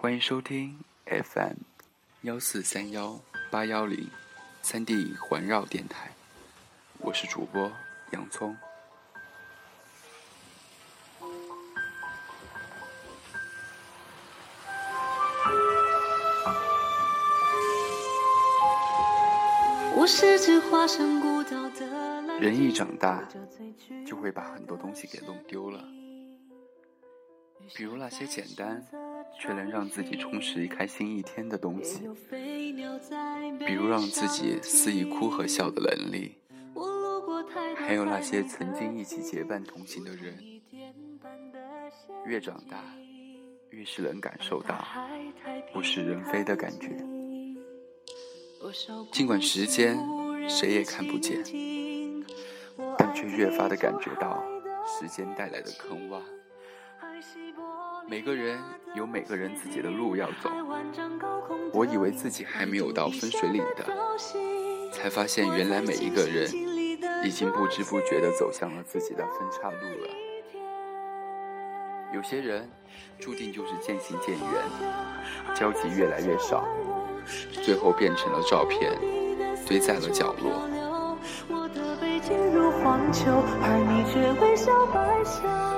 欢迎收听 FM 幺四三幺八幺零三 D 环绕电台，我是主播洋葱。人一长大，就会把很多东西给弄丢了，比如那些简单却能让自己充实开心一天的东西，比如让自己肆意哭和笑的能力，还有那些曾经一起结伴同行的人。越长大，越是能感受到物是人非的感觉。尽管时间谁也看不见，但却越发的感觉到时间带来的坑洼。每个人有每个人自己的路要走，我以为自己还没有到分水岭的，才发现原来每一个人已经不知不觉地走向了自己的分岔路了。有些人注定就是渐行渐远，交集越来越少。最后变成了照片，堆在了角落。我的背而你却微笑摆笑，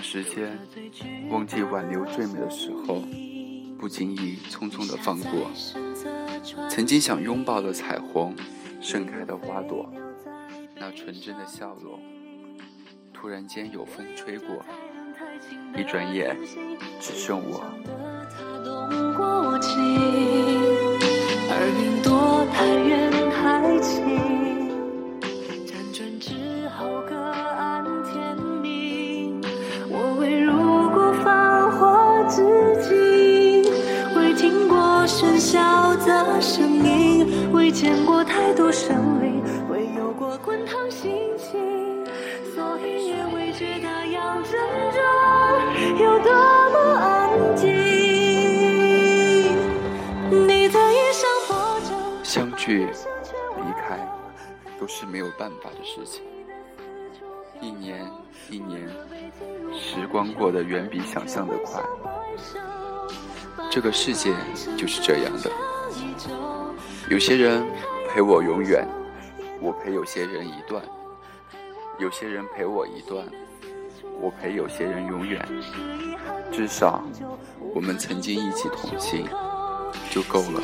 时间，忘记挽留最美的时候，不经意匆匆的放过。曾经想拥抱的彩虹，盛开的花朵，那纯真的笑容，突然间有风吹过。一转眼，只剩我。太远太轻，辗转之后各喧嚣的声音，未见过太多生灵，未有过滚烫心情，所以也未觉那样珍重。有多么安静。你在衣上播着。相聚、离开，都是没有办法的事情。一年一年，时光过得远比想象的快。这个世界就是这样的。有些人陪我永远，我陪有些人一段。有些人陪我一段。我陪有些人永远，至少我们曾经一起同行就够了。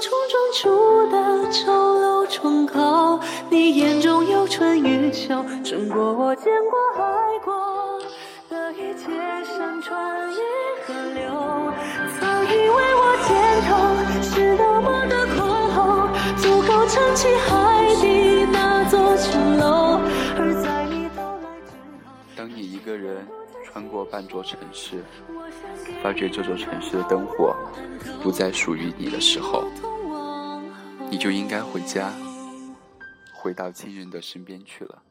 冲撞出的丑陋窗口。你眼中有春与秋，胜过我见过爱过的一切山川与。河流曾以为我肩头是多么的宽厚，足够撑起海底那座城楼。而在你到来之后，当你一个人穿过半座城市，发觉这座城市的灯火不再属于你的时候，你就应该回家，回到亲人的身边去了。